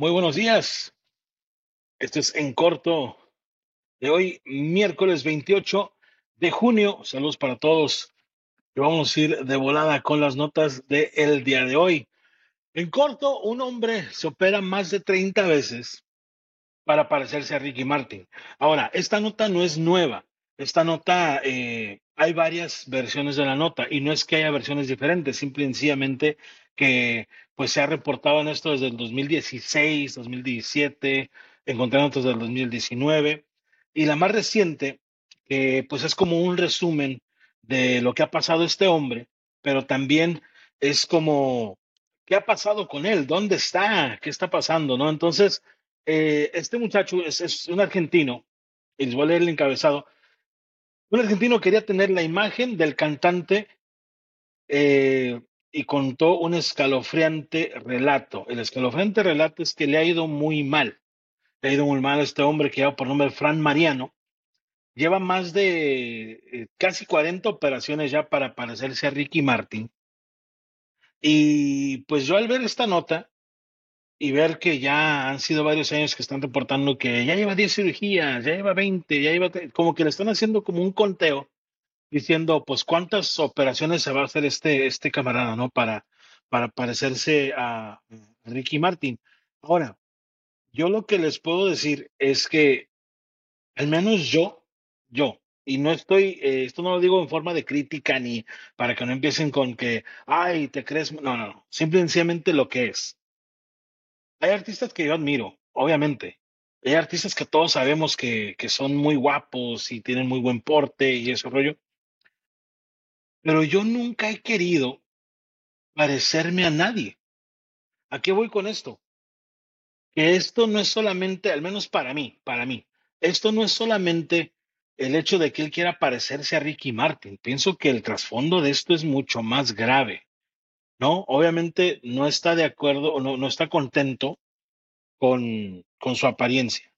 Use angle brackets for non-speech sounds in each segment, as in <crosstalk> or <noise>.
Muy buenos días. Esto es en corto de hoy, miércoles 28 de junio. Saludos para todos. Y vamos a ir de volada con las notas del día de hoy. En corto, un hombre se opera más de 30 veces para parecerse a Ricky Martin. Ahora, esta nota no es nueva. Esta nota, eh, hay varias versiones de la nota y no es que haya versiones diferentes, simple y sencillamente que pues se ha reportado en esto desde el 2016, 2017, encontré notas del 2019 y la más reciente, que pues es como un resumen de lo que ha pasado este hombre, pero también es como, ¿qué ha pasado con él? ¿Dónde está? ¿Qué está pasando? ¿No? Entonces, eh, este muchacho es, es un argentino, y les voy a leer el encabezado, un argentino quería tener la imagen del cantante eh, y contó un escalofriante relato. El escalofriante relato es que le ha ido muy mal. Le ha ido muy mal este hombre que lleva por nombre Fran Mariano. Lleva más de eh, casi 40 operaciones ya para parecerse a Ricky Martin. Y pues yo al ver esta nota y ver que ya han sido varios años que están reportando que ya lleva 10 cirugías, ya lleva 20, ya lleva, como que le están haciendo como un conteo diciendo, pues, cuántas operaciones se va a hacer este, este camarada, ¿no? Para, para parecerse a Ricky Martin. Ahora, yo lo que les puedo decir es que, al menos yo, yo, y no estoy, eh, esto no lo digo en forma de crítica ni para que no empiecen con que, ay, te crees, no, no, no, simplemente lo que es. Hay artistas que yo admiro, obviamente. Hay artistas que todos sabemos que, que son muy guapos y tienen muy buen porte y ese rollo. Pero yo nunca he querido parecerme a nadie. ¿A qué voy con esto? Que esto no es solamente, al menos para mí, para mí, esto no es solamente el hecho de que él quiera parecerse a Ricky Martin. Pienso que el trasfondo de esto es mucho más grave, ¿no? Obviamente no está de acuerdo o no, no está contento con, con su apariencia.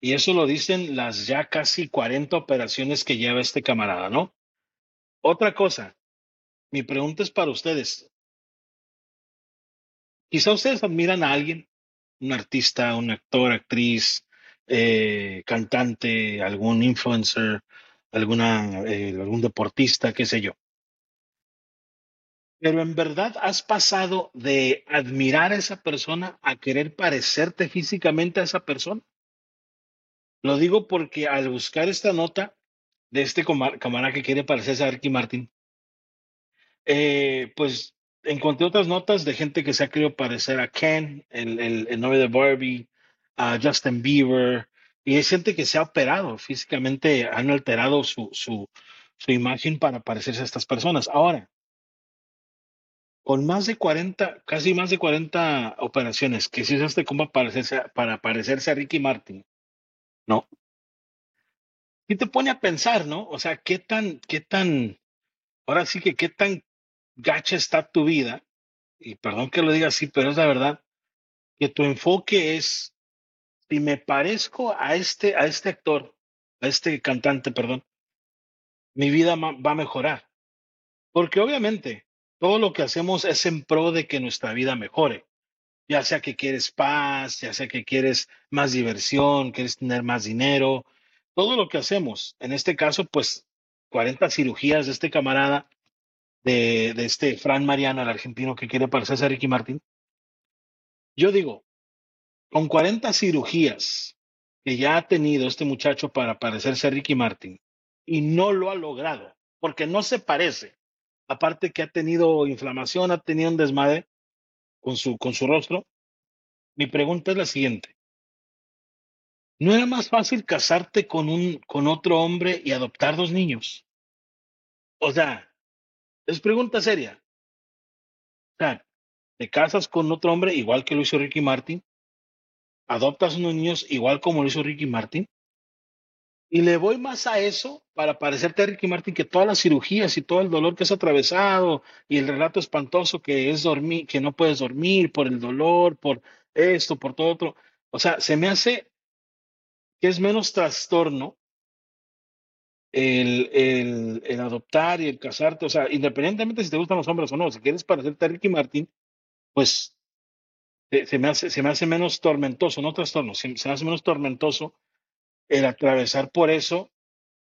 Y eso lo dicen las ya casi 40 operaciones que lleva este camarada, ¿no? Otra cosa, mi pregunta es para ustedes. Quizá ustedes admiran a alguien, un artista, un actor, actriz, eh, cantante, algún influencer, alguna, eh, algún deportista, qué sé yo. Pero en verdad has pasado de admirar a esa persona a querer parecerte físicamente a esa persona. Lo digo porque al buscar esta nota de este camarada que quiere parecerse a Ricky Martin, eh, pues encontré otras notas de gente que se ha querido parecer a Ken, el, el, el novio de Barbie, a Justin Bieber, y es gente que se ha operado físicamente, han alterado su, su, su imagen para parecerse a estas personas. Ahora, con más de 40, casi más de 40 operaciones que se hizo este compa parecerse, a- para parecerse a Ricky Martin, ¿no? Y te pone a pensar, ¿no? O sea, qué tan, qué tan, ahora sí que qué tan gacha está tu vida, y perdón que lo diga así, pero es la verdad, que tu enfoque es, si me parezco a este, a este actor, a este cantante, perdón, mi vida va a mejorar. Porque obviamente todo lo que hacemos es en pro de que nuestra vida mejore. Ya sea que quieres paz, ya sea que quieres más diversión, quieres tener más dinero, todo lo que hacemos. En este caso, pues 40 cirugías de este camarada, de, este Fran Mariano, el argentino que quiere parecerse a Ricky Martin. Yo digo, con 40 cirugías que ya ha tenido este muchacho para parecerse a Ricky Martin y no lo ha logrado, porque no se parece, aparte que ha tenido inflamación, ha tenido un desmadre con su, con su rostro, mi pregunta es la siguiente. ¿No era más fácil casarte con un, con otro hombre y adoptar dos niños? O sea, es pregunta seria. O sea, te casas con otro hombre igual que lo hizo Ricky Martin, adoptas unos niños igual como lo hizo Ricky Martin, y le voy más a eso para parecerte a Ricky Martin que todas las cirugías y todo el dolor que has atravesado y el relato espantoso que es dormir, que no puedes dormir por el dolor, por esto, por todo otro. O sea, se me hace que es menos trastorno el, el, el adoptar y el casarte. O sea, independientemente si te gustan los hombres o no, si quieres parecerte a Ricky Martin, pues se, me hace, se me hace menos tormentoso, no trastorno, se, me hace menos tormentoso el atravesar por eso,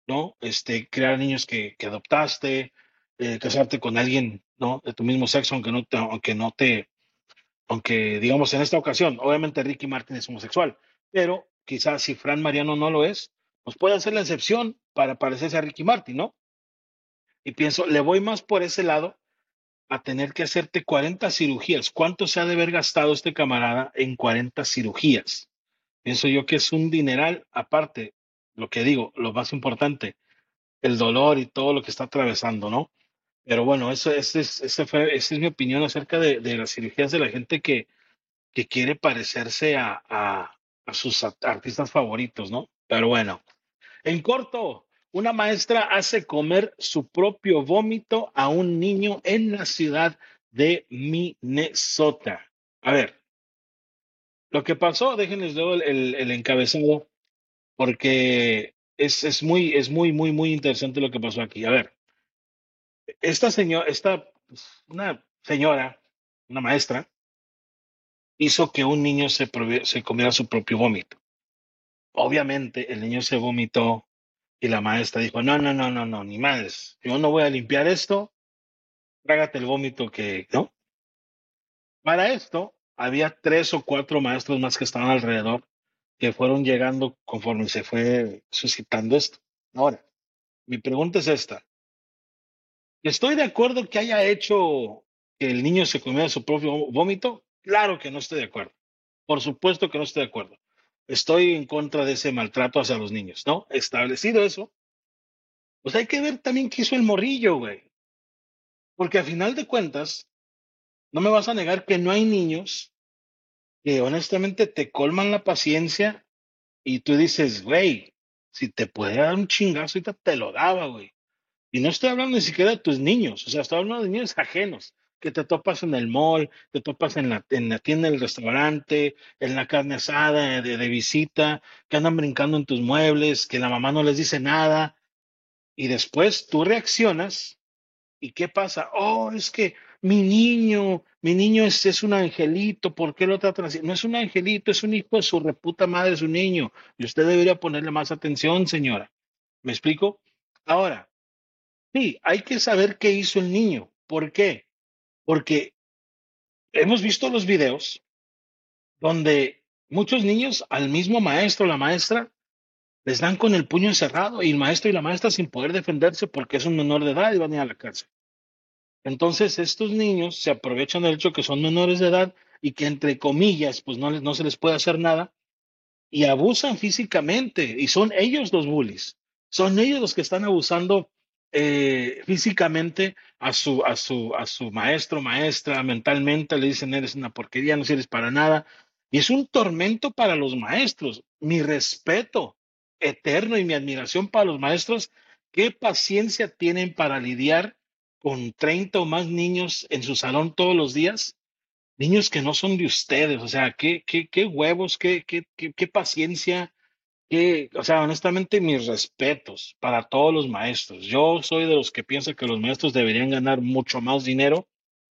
¿no? Este, crear niños que, que adoptaste, eh, casarte con alguien, ¿no? De tu mismo sexo, aunque no te, aunque no te, aunque digamos en esta ocasión, obviamente Ricky Martin es homosexual, pero quizás si Fran Mariano no lo es, pues puede hacer la excepción para parecerse a Ricky Martin, ¿no? Y pienso, le voy más por ese lado a tener que hacerte 40 cirugías. ¿Cuánto se ha de haber gastado este camarada en 40 cirugías? Pienso yo que es un dineral, aparte, lo que digo, lo más importante, el dolor y todo lo que está atravesando, ¿no? Pero bueno, eso, es, fue, esa es mi opinión acerca de, de, las cirugías de la gente que, que quiere parecerse a, a, a sus artistas favoritos, ¿no? Pero bueno, en corto, una maestra hace comer su propio vómito a un niño en la ciudad de Minnesota. A ver, lo que pasó, déjenles luego el, el, encabezado, porque es, es, muy, es muy, muy, muy interesante lo que pasó aquí. A ver, esta señora, esta, pues, una señora, una maestra, hizo que un niño se, comiera su propio vómito. Obviamente, el niño se vomitó y la maestra dijo, no, no, no, no, no, ni madres, yo no voy a limpiar esto, trágate el vómito que, ¿no? Para esto, había tres o cuatro maestros más que estaban alrededor que fueron llegando conforme se fue suscitando esto. Ahora, mi pregunta es esta. ¿Estoy de acuerdo que haya hecho que el niño se comiera su propio vómito? Claro que no estoy de acuerdo. Por supuesto que no estoy de acuerdo estoy en contra de ese maltrato hacia los niños, ¿no? Establecido eso, pues hay que ver también qué hizo el morrillo, güey. Porque al final de cuentas, no me vas a negar que no hay niños que honestamente te colman la paciencia y tú dices, güey, si te puede dar un chingazo, ahorita te lo daba, güey. Y no estoy hablando ni siquiera de tus niños, o sea, estoy hablando de niños ajenos que te topas en el mall, te topas en la, en la tienda del restaurante, en la carne asada de, de, visita, que andan brincando en tus muebles, que la mamá no les dice nada, y después tú reaccionas, ¿y qué pasa? Oh, es que mi niño, mi niño es, es un angelito, ¿por qué lo tratan así? No es un angelito, es un hijo de su reputa madre, es un niño, y usted debería ponerle más atención, señora. ¿Me explico? Ahora, sí, hay que saber qué hizo el niño. ¿Por qué? Porque hemos visto los videos donde muchos niños al mismo maestro o la maestra les dan con el puño encerrado y el maestro y la maestra sin poder defenderse porque es un menor de edad y van a ir a la cárcel. Entonces estos niños se aprovechan del hecho que son menores de edad y que entre comillas pues no, les, no se les puede hacer nada y abusan físicamente y son ellos los bullies. Son ellos los que están abusando eh, físicamente a su, a, su, a su maestro, maestra, mentalmente le dicen, eres una porquería, no sirves para nada. Y es un tormento para los maestros. Mi respeto eterno y mi admiración para los maestros. ¿Qué paciencia tienen para lidiar con 30 o más niños en su salón todos los días? Niños que no son de ustedes. O sea, qué, qué, qué huevos, qué, qué, qué, qué paciencia que, o sea, honestamente, mis respetos para todos los maestros. Yo soy de los que piensan que los maestros deberían ganar mucho más dinero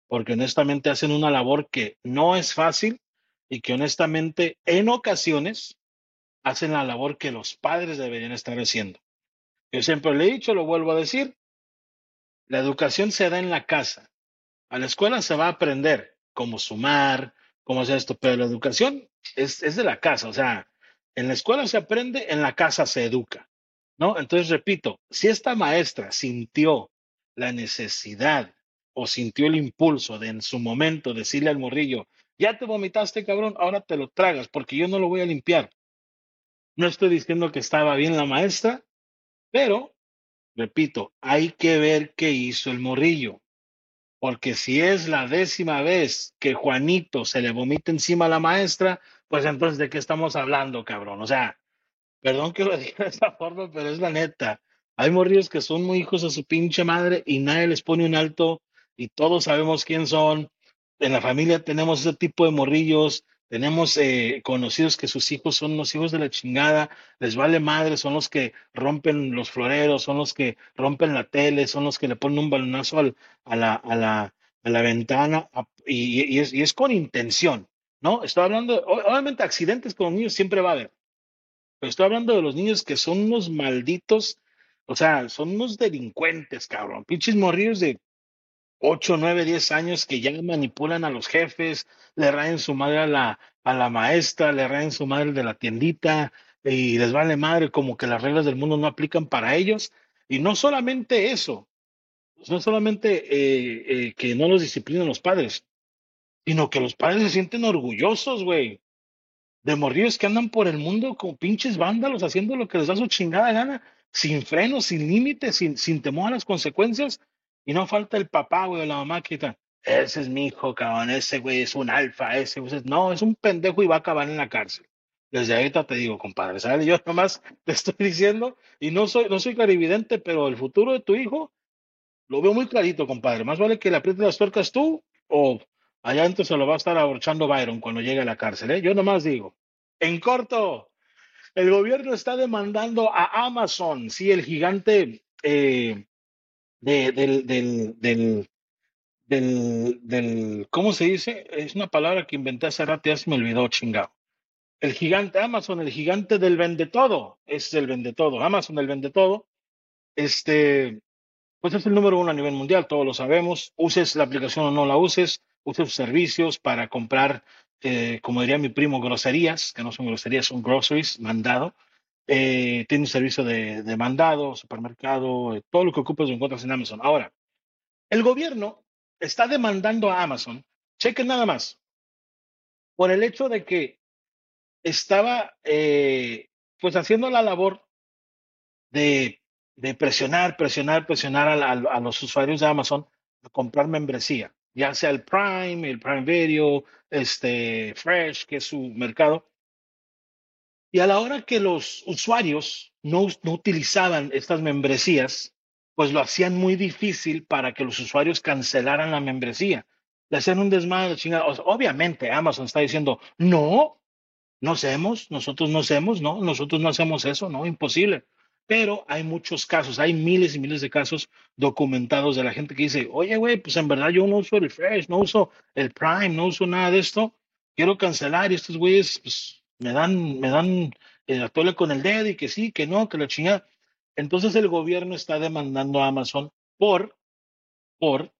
porque honestamente hacen una labor que no es fácil y que honestamente en ocasiones hacen la labor que los padres deberían estar haciendo. Yo siempre le he dicho, lo vuelvo a decir, la educación se da en la casa. A la escuela se va a aprender cómo sumar, cómo hacer esto, pero la educación es, es de la casa, o sea, en la escuela se aprende, en la casa se educa, ¿no? Entonces, repito, si esta maestra sintió la necesidad o sintió el impulso de en su momento decirle al morrillo, ya te vomitaste, cabrón, ahora te lo tragas porque yo no lo voy a limpiar. No estoy diciendo que estaba bien la maestra, pero, repito, hay que ver qué hizo el morrillo. Porque si es la décima vez que Juanito se le vomita encima a la maestra, pues entonces, ¿de qué estamos hablando, cabrón? O sea, perdón que lo <laughs> diga de esta forma, pero es la neta. Hay morrillos que son muy hijos a su pinche madre y nadie les pone un alto y todos sabemos quién son. En la familia tenemos ese tipo de morrillos, tenemos eh, conocidos que sus hijos son los hijos de la chingada, les vale madre, son los que rompen los floreros, son los que rompen la tele, son los que le ponen un balonazo al, a, la, a, la, a la ventana y, es, y es con intención No, estoy hablando, obviamente accidentes con niños siempre va a haber, pero estoy hablando de los niños que son unos malditos, o sea, son unos delincuentes, cabrón, pinches morrillos de 8, 9, 10 años que ya manipulan a los jefes, le rayen su madre a la, a la maestra, le rayen su madre de la tiendita y les vale madre como que las reglas del mundo no aplican para ellos. Y no solamente eso, no solamente eh, eh, que no los disciplinan los padres, sino que los padres se sienten orgullosos, güey, de morrillos que andan por el mundo como pinches vándalos haciendo lo que les da su chingada gana, sin frenos, sin límites, sin, sin temor a las consecuencias. Y no falta el papá, güey, o la mamá que está, ese es mi hijo, cabrón, ese güey es un alfa, ese, güey, no, es un pendejo y va a acabar en la cárcel. Desde ahorita te digo, compadre, ¿sabes? Yo nomás <laughs> te estoy diciendo, y no soy, no soy clarividente, pero el futuro de tu hijo lo veo muy clarito, compadre. Más vale que le aprietes las tuercas tú o allá entonces se lo va a estar aborchando Byron cuando llegue a la cárcel, ¿eh? Yo nomás digo, en corto, el gobierno está demandando a Amazon, sí, el gigante eh, de, del, del, del, del, ¿cómo se dice? Es una palabra que inventé hace rato y ya me olvidó, chingado. El gigante Amazon, el gigante del vende todo, es el vende todo. Amazon, el vende todo. Este, pues es el número uno a nivel mundial, todos lo sabemos. Uses la aplicación o no la uses, uses sus servicios para comprar, eh, como diría mi primo, groserías, que no son groserías, son groceries, mandado. Eh, tiene un servicio de, de mandado, supermercado, eh, todo lo que ocupas lo encuentras en Amazon. Ahora, el gobierno está demandando a Amazon, chequen nada más, por el hecho de que estaba eh, pues haciendo la labor de, de presionar, presionar, presionar a los usuarios de Amazon a comprar membresía, ya sea el Prime, el Prime Video, este Fresh, que es su mercado. Y a la hora que los usuarios no, no utilizaban estas membresías, pues lo hacían muy difícil para que los usuarios cancelaran la membresía. Le hacían un desmadre, chingada. Obviamente Amazon está diciendo, no, no hacemos, nosotros no hacemos, no, nosotros no hacemos eso, no, imposible. Pero hay muchos casos, hay miles y miles de casos documentados de la gente que dice, oye, güey, pues en verdad yo no uso el Fresh, no uso el Prime, no uso nada de esto, quiero cancelar y estos güeyes, pues me dan, me dan el atole con el dedo y que sí, que no, que la chingada. Entonces el gobierno está demandando a Amazon por, por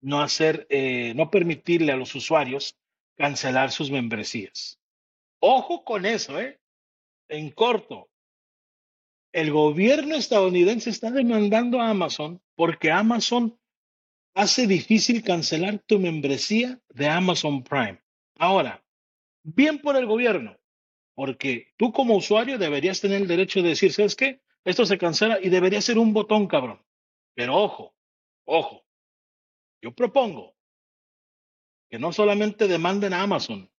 no hacer, eh, no permitirle a los usuarios cancelar sus membresías. Ojo con eso, ¿eh? En corto, el gobierno estadounidense está demandando a Amazon porque Amazon hace difícil cancelar tu membresía de Amazon Prime. Ahora, bien por el gobierno, porque tú como usuario deberías tener el derecho de decir, ¿sabes qué? Esto se cancela y debería ser un botón, cabrón. Pero ojo, ojo, yo propongo que no solamente demanden a Amazon,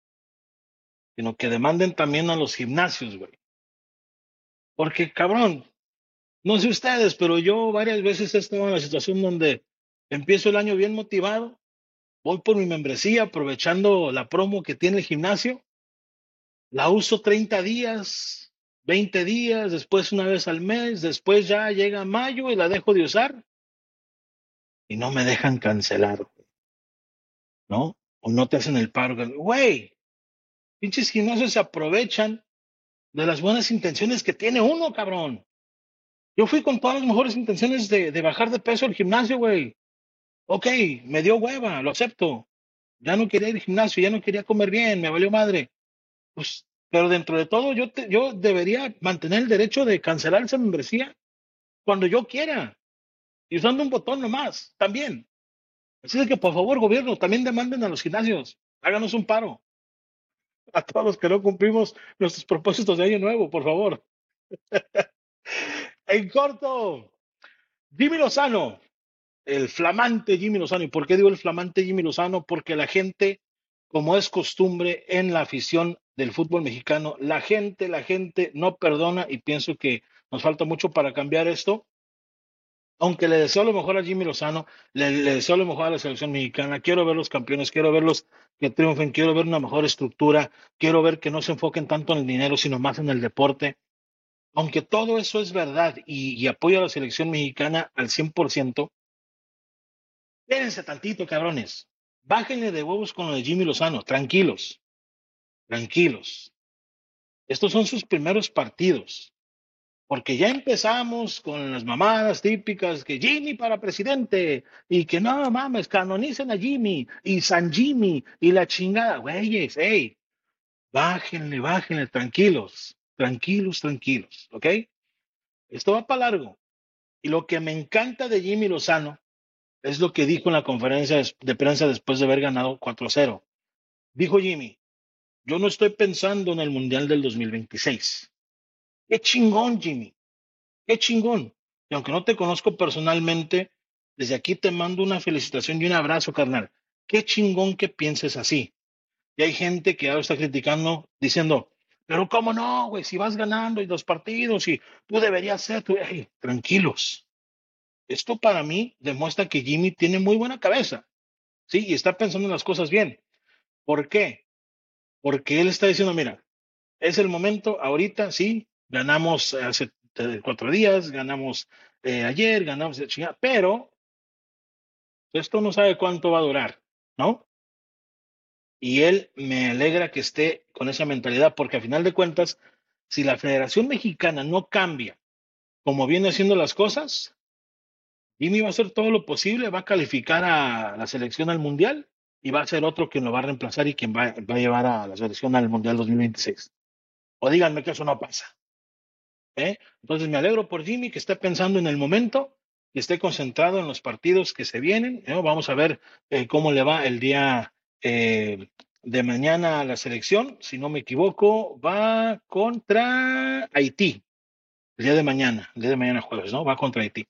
sino que demanden también a los gimnasios, güey. Porque, cabrón, no sé ustedes, pero yo varias veces he estado en la situación donde empiezo el año bien motivado, voy por mi membresía aprovechando la promo que tiene el gimnasio, la uso 30 días, 20 días, después una vez al mes, después ya llega mayo y la dejo de usar y no me dejan cancelar, ¿no? O no te hacen el paro. Güey, pinches gimnasios se aprovechan de las buenas intenciones que tiene uno, cabrón. Yo fui con todas las mejores intenciones de, de bajar de peso al gimnasio, güey. Ok, me dio hueva, lo acepto. Ya no quería ir al gimnasio, ya no quería comer bien, me valió madre. Pues, pero dentro de todo, yo, te- yo debería mantener el derecho de cancelar esa membresía cuando yo quiera y usando un botón nomás, también. Así de que, por favor, gobierno, también demanden a los gimnasios, háganos un paro. <laughs> A todos los que no cumplimos nuestros propósitos de año nuevo, por favor. <laughs> En corto, Jimmy Lozano, el flamante Jimmy Lozano. ¿Y por qué digo el flamante Jimmy Lozano? Porque la gente, como es costumbre en la afición del fútbol mexicano, la gente, la gente no perdona y pienso que nos falta mucho para cambiar esto. Aunque le deseo lo mejor a Jimmy Lozano, le, deseo lo mejor a la selección mexicana, quiero ver los campeones, quiero verlos que triunfen, quiero ver una mejor estructura, quiero ver que no se enfoquen tanto en el dinero, sino más en el deporte. Aunque todo eso es verdad y, y apoyo a la selección mexicana al 100%, espérense tantito, cabrones. Bájenle de huevos con lo de Jimmy Lozano, tranquilos. tranquilos. Estos son sus primeros partidos. Porque ya empezamos con las mamadas típicas que Jimmy para presidente y que no mames, canonicen a Jimmy y San Jimmy y la chingada. Güeyes, hey, bájenle, bájenle, tranquilos, tranquilos, tranquilos, ¿ok? Esto va para largo. Y lo que me encanta de Jimmy Lozano es lo que dijo en la conferencia de prensa después de haber ganado 4-0. Dijo Jimmy, yo no estoy pensando en el Mundial del 2026. Qué chingón, Jimmy. Qué chingón. Y aunque no te conozco personalmente, desde aquí te mando una felicitación y un abrazo, carnal. Qué chingón que pienses así. Y hay gente que ahora está criticando, diciendo, pero cómo no, güey, si vas ganando y dos partidos y tú deberías ser, tú, tranquilos. Esto para mí demuestra que Jimmy tiene muy buena cabeza, ¿sí? Y está pensando en las cosas bien. ¿Por qué? Porque él está diciendo, mira, es el momento, ahorita sí, ganamos hace cuatro días, ganamos eh, ayer, ganamos chingada, pero esto no sabe cuánto va a durar, ¿no? Y él me alegra que esté con esa mentalidad, porque a final de cuentas, si la Federación Mexicana no cambia como viene haciendo las cosas, Jimmy va a hacer todo lo posible, va a calificar a la selección al Mundial y va a ser otro quien lo va a reemplazar y quien va, va a llevar a la selección al Mundial 2026. O díganme que eso no pasa. ¿Eh? Entonces me alegro por Jimmy que esté pensando en el momento, que esté concentrado en los partidos que se vienen. Vamos a ver eh, cómo le va el día eh, de mañana a la selección. Si no me equivoco, va contra Haití. El día de mañana, el día de mañana jueves, ¿no? Va contra Haití.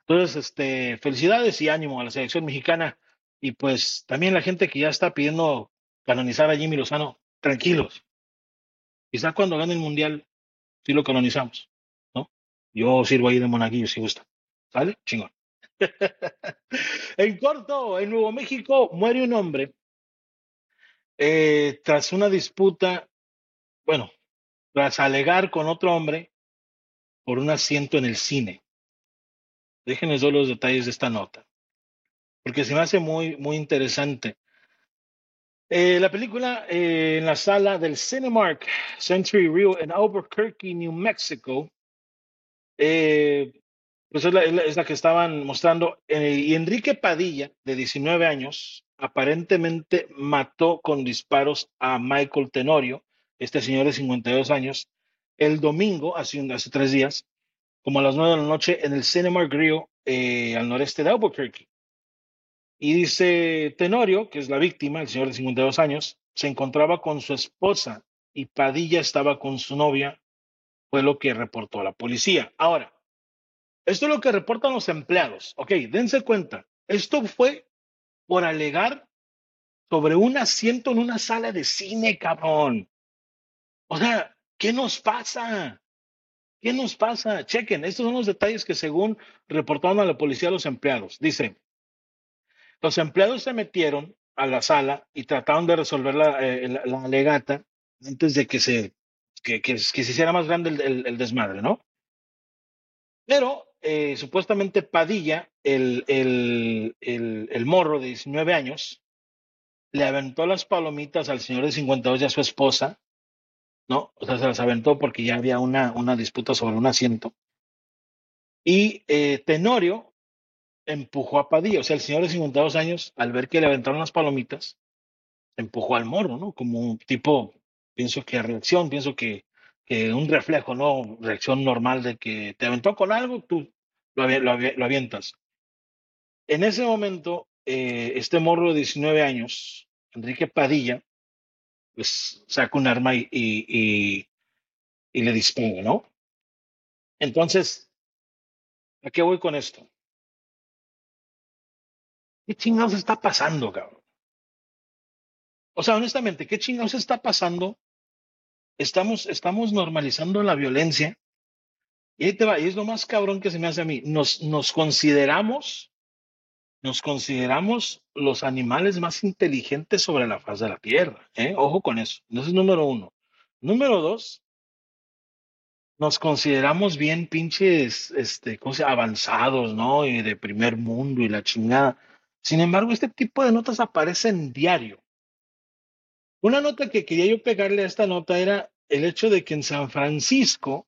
Entonces, este, felicidades y ánimo a la selección mexicana. Y pues también la gente que ya está pidiendo canonizar a Jimmy Lozano, tranquilos. Quizá cuando gane el mundial si lo canonizamos, ¿no? Yo sirvo ahí de monaguillo si gusta. ¿Sale? Chingón. <laughs> en corto, en Nuevo México muere un hombre eh, tras una disputa, bueno, tras alegar con otro hombre por un asiento en el cine. Déjenles ver los detalles de esta nota, porque se me hace muy, muy interesante. Eh, la película eh, en la sala del Cinemark Century Rio en Albuquerque, New Mexico, eh, pues es la, que estaban mostrando. Enrique Padilla, de 19 años, aparentemente mató con disparos a Michael Tenorio, este señor de 52 años, el domingo, hace, hace tres días, como a las 9 de la noche, en el Cinemark Rio al noreste de Albuquerque. Y dice Tenorio, que es la víctima, el señor de 52 años, se encontraba con su esposa y Padilla estaba con su novia, fue lo que reportó la policía. Ahora, esto es lo que reportan los empleados. Ok, dense cuenta, esto fue por alegar sobre un asiento en una sala de cine, cabrón. O sea, ¿qué nos pasa? ¿Qué nos pasa? Chequen, estos son los detalles que según reportaron a la policía los empleados. Dice, los empleados se metieron a la sala y trataron de resolver la, eh, la, alegata antes de que se, que, que, se hiciera más grande el, el, desmadre, ¿no? Pero eh, supuestamente Padilla, el, el, el, morro de 19 años, le aventó las palomitas al señor de 52 y a su esposa, ¿no? O sea, se las aventó porque ya había una, una disputa sobre un asiento. Y eh, Tenorio empujó a Padilla. O sea, el señor de 52 años, al ver que le aventaron las palomitas, empujó al morro, ¿no? Como un tipo, pienso que reacción, pienso que, que un reflejo, ¿no? Reacción normal de que te aventó con algo, tú lo, lo, avientas. En ese momento, eh, este morro de 19 años, Enrique Padilla, pues saca un arma y, y, y le dispara, ¿no? Entonces, ¿a qué voy con esto? ¿Qué chingados está pasando, cabrón? O sea, honestamente, ¿qué chingados está pasando? Estamos, estamos normalizando la violencia. Y ahí te va, y es lo más cabrón que se me hace a mí. Nos, nos consideramos, nos consideramos los animales más inteligentes sobre la faz de la tierra. ¿eh? Ojo con eso. Eso es número uno. Número dos, nos consideramos bien pinches, este, ¿cómo se avanzados, ¿no? Y de primer mundo y la chingada. Sin embargo, este tipo de notas aparecen diario. Una nota que quería yo pegarle a esta nota era el hecho de que en San Francisco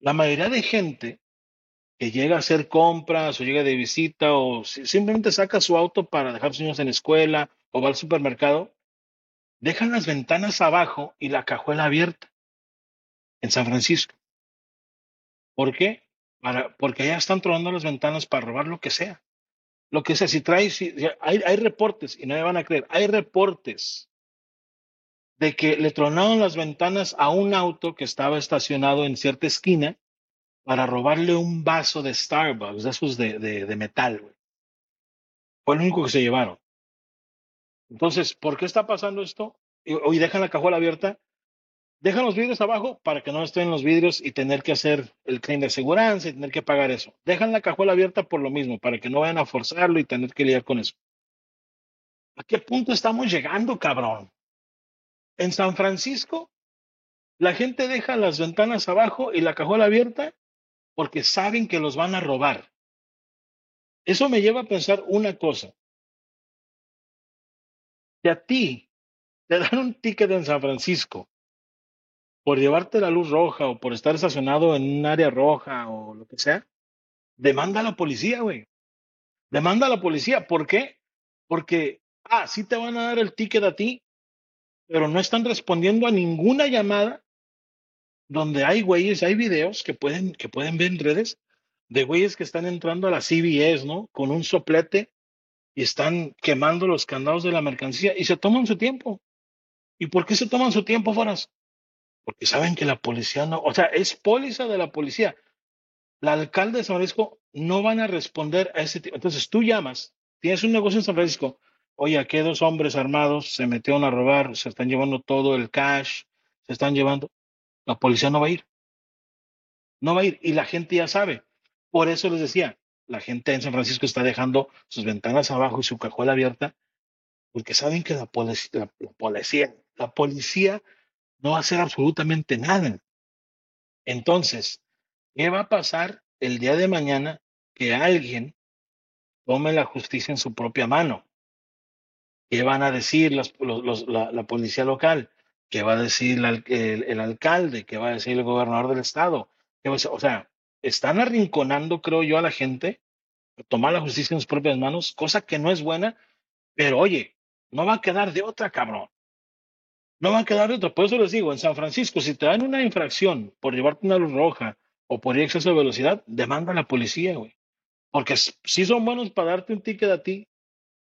la mayoría de gente que llega a hacer compras o llega de visita o simplemente saca su auto para dejar a sus niños en la escuela o va al supermercado, dejan las ventanas abajo y la cajuela abierta en San Francisco. ¿Por qué? Para, porque allá están tronando las ventanas para robar lo que sea. Lo que sea, si traes, hay, hay reportes, y no me van a creer, hay reportes de que le tronaron las ventanas a un auto que estaba estacionado en cierta esquina para robarle un vaso de Starbucks, de esos de, de, metal, Fue lo único que se llevaron. Entonces, ¿por qué está pasando esto? Hoy dejan la cajuela abierta, dejan los vidrios abajo para que no estén los vidrios y tener que hacer el claim de seguridad y tener que pagar eso. Dejan la cajuela abierta por lo mismo, para que no vayan a forzarlo y tener que lidiar con eso. ¿A qué punto estamos llegando, cabrón? En San Francisco, la gente deja las ventanas abajo y la cajuela abierta porque saben que los van a robar. Eso me lleva a pensar una cosa. Si a ti te dan un ticket en San Francisco por llevarte la luz roja o por estar estacionado en un área roja o lo que sea, demanda a la policía, güey. Demanda a la policía. ¿Por qué? Porque, ah, sí te van a dar el ticket a ti, pero no están respondiendo a ninguna llamada donde hay güeyes, hay videos que pueden, que pueden ver en redes de güeyes que están entrando a la CBS, ¿no? Con un soplete y están quemando los candados de la mercancía y se toman su tiempo. ¿Y por qué se toman su tiempo, Foras? Porque saben que la policía no, o sea, es póliza de la policía. La alcalde de San Francisco no van a responder a ese tipo. Entonces tú llamas, tienes un negocio en San Francisco, oye, aquí dos hombres armados se metieron a robar, se están llevando todo el cash, se están llevando. La policía no va a ir. No va a ir. Y la gente ya sabe. Por eso les decía, la gente en San Francisco está dejando sus ventanas abajo y su cajuela abierta, porque saben que la policía, la, policía, la policía no va a hacer absolutamente nada. Entonces, ¿qué va a pasar el día de mañana que alguien tome la justicia en su propia mano? ¿Qué van a decir la, la, policía local? ¿Qué va a decir el, alcalde? ¿Qué va a decir el gobernador del estado? o sea, están arrinconando, creo yo, a la gente a tomar la justicia en sus propias manos, cosa que no es buena, pero oye, no va a quedar de otra, cabrón. No va a quedar de otra. Por eso les digo, en San Francisco, si te dan una infracción por llevarte una luz roja o por ir exceso de velocidad, demanda a la policía, güey. Porque sí son buenos para darte un ticket a ti,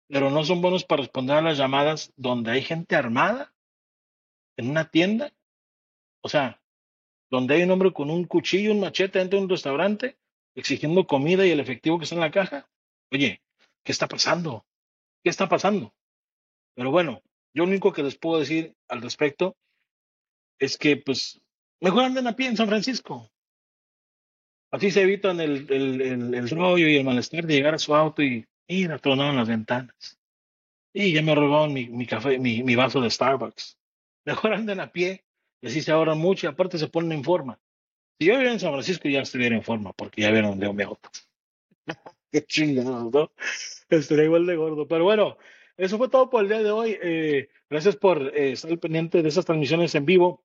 pero no son buenos para responder a las llamadas donde hay gente armada en una tienda, o sea, donde hay un hombre con un cuchillo, un machete dentro de un restaurante, exigiendo comida y el efectivo que está en la caja. Oye, ¿qué está pasando? ¿Qué está pasando? Pero bueno, yo lo único que les puedo decir al respecto es que, pues, mejor anden a pie en San Francisco. Así se evitan el, el, rollo y el malestar de llegar a su auto y ir a las ventanas. Y ya me robaron mi, mi café, mi, mi vaso de Starbucks. <laughs> Mejor anden a pie y así se ahorran mucho y aparte se ponen en forma. Si yo viviera en San Francisco ya estuviera en forma porque ya vieron de mi auto. <laughs> Qué chingados, ¿no? Estaría igual de gordo. Pero bueno, eso fue todo por el día de hoy. Eh, gracias por eh, estar pendiente de esas transmisiones en vivo.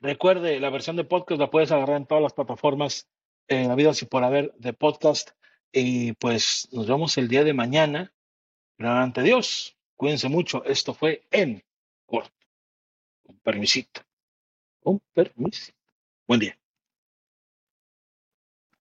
Recuerde, la versión de podcast la puedes agarrar en todas las plataformas en la vida si por haber de podcast. Y pues nos vemos el día de mañana. Pero ante Dios, cuídense mucho. Esto fue en corto. Un permisito. Un permisito. Buen día.